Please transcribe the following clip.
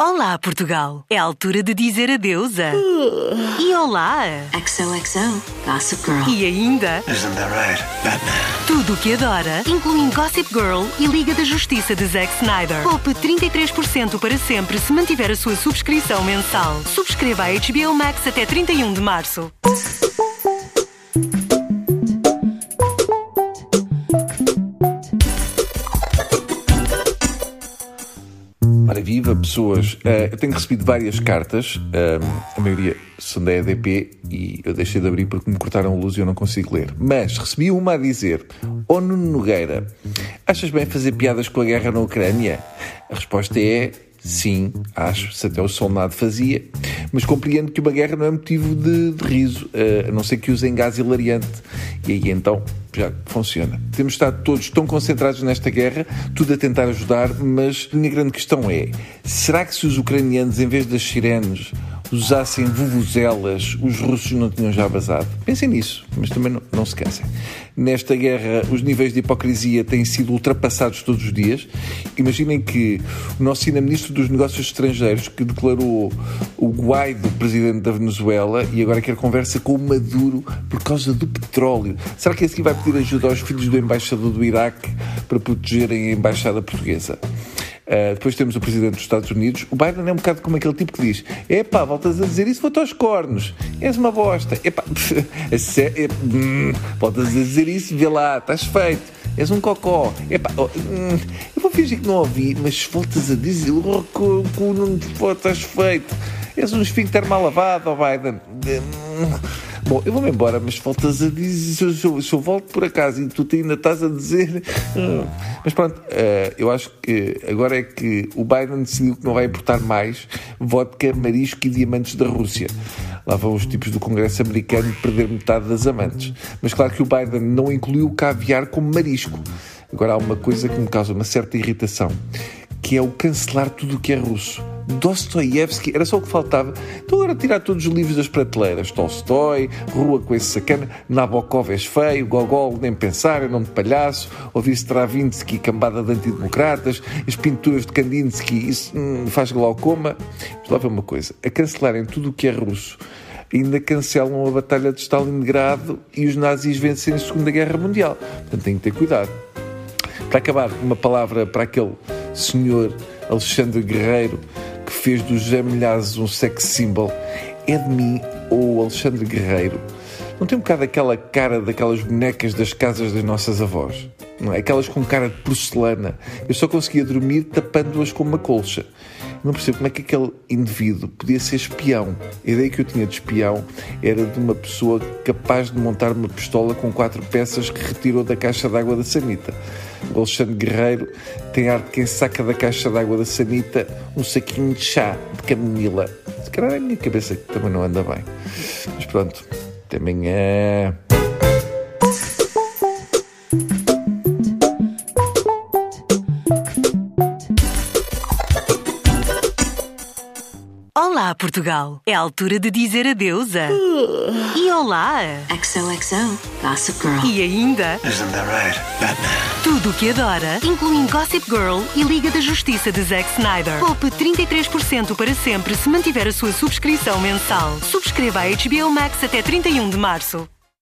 Olá, Portugal! É a altura de dizer adeus a... E olá! XOXO, Gossip Girl. E ainda... Isn't that right, Batman? Tudo o que adora, incluindo Gossip Girl e Liga da Justiça de Zack Snyder. Poupe 33% para sempre se mantiver a sua subscrição mensal. Subscreva a HBO Max até 31 de março. Ora, viva pessoas. Uh, eu tenho recebido várias cartas, uh, a maioria são da EDP e eu deixei de abrir porque me cortaram a luz e eu não consigo ler. Mas recebi uma a dizer: Oh Nuno Nogueira, achas bem fazer piadas com a guerra na Ucrânia? A resposta é sim, acho, se até o soldado fazia, mas compreendo que uma guerra não é motivo de, de riso, uh, a não ser que usem gás hilariante. E aí então já funciona. Temos estado todos tão concentrados nesta guerra, tudo a tentar ajudar, mas a minha grande questão é: será que se os ucranianos, em vez das sirenes, usassem vuvuzelas, os russos não tinham já vazado? Pensem nisso, mas também não, não se cansem. Nesta guerra, os níveis de hipocrisia têm sido ultrapassados todos os dias. Imaginem que o nosso Ministro dos Negócios Estrangeiros, que declarou o Guaido presidente da Venezuela e agora quer conversa com o Maduro por causa do petróleo. Será que esse vai pedir ajuda aos filhos do embaixador do Iraque para protegerem a embaixada portuguesa? Uh, depois temos o presidente dos Estados Unidos. O Biden é um bocado como aquele tipo que diz: Epá, voltas a dizer isso, vou-te aos cornos. És uma bosta. Epá, é, hum, voltas a dizer isso, vê lá, estás feito. És um cocó. Epá, oh, hum, eu vou fingir que não ouvi, mas voltas a dizer: o cu não estás feito. És um esfíncter mal lavado, oh Biden. Hum, Bom, eu vou-me embora, mas faltas a dizer. Se eu, se eu, volto por acaso e tu ainda estás a dizer. Hum. Mas pronto, uh, eu acho que agora é que o Biden decidiu que não vai importar mais vodka, marisco e diamantes da Rússia. Lá vão os tipos do Congresso americano perder metade das amantes. Mas claro que o Biden não incluiu o caviar como marisco. Agora há uma coisa que me causa uma certa irritação, que é o cancelar tudo o que é russo. Dostoiévski, era só o que faltava. Então agora tirar todos os livros das prateleiras. Tolstói, Rua com esse sacana, Nabokov és feio, Gogol nem pensar, é nome de palhaço, ouvir Stravinsky, cambada de antidemocratas, as pinturas de Kandinsky, isso hum, faz glaucoma. Mas lá ver uma coisa, a cancelarem tudo o que é russo ainda cancelam a Batalha de Stalingrado e os nazis vencem a Segunda Guerra Mundial. Portanto, têm que ter cuidado. Para acabar, uma palavra para aquele senhor Alexandre Guerreiro que fez do José Milhazes um sex symbol, é de mim ou Alexandre Guerreiro. Não tem um bocado aquela cara daquelas bonecas das casas das nossas avós? Não é? Aquelas com cara de porcelana. Eu só conseguia dormir tapando-as com uma colcha. Não percebo como é que aquele indivíduo podia ser espião. A ideia que eu tinha de espião era de uma pessoa capaz de montar uma pistola com quatro peças que retirou da caixa d'água da sanita. O Alexandre Guerreiro tem arte quem saca da caixa d'água da sanita um saquinho de chá de camomila. Se calhar é a minha cabeça que também não anda bem. Mas pronto, até amanhã. Olá, Portugal! É a altura de dizer adeus a... E olá! XOXO, Gossip Girl. E ainda... Isn't that right, Batman? Tudo o que adora, incluindo Gossip Girl e Liga da Justiça de Zack Snyder. Poupe 33% para sempre se mantiver a sua subscrição mensal. Subscreva a HBO Max até 31 de março.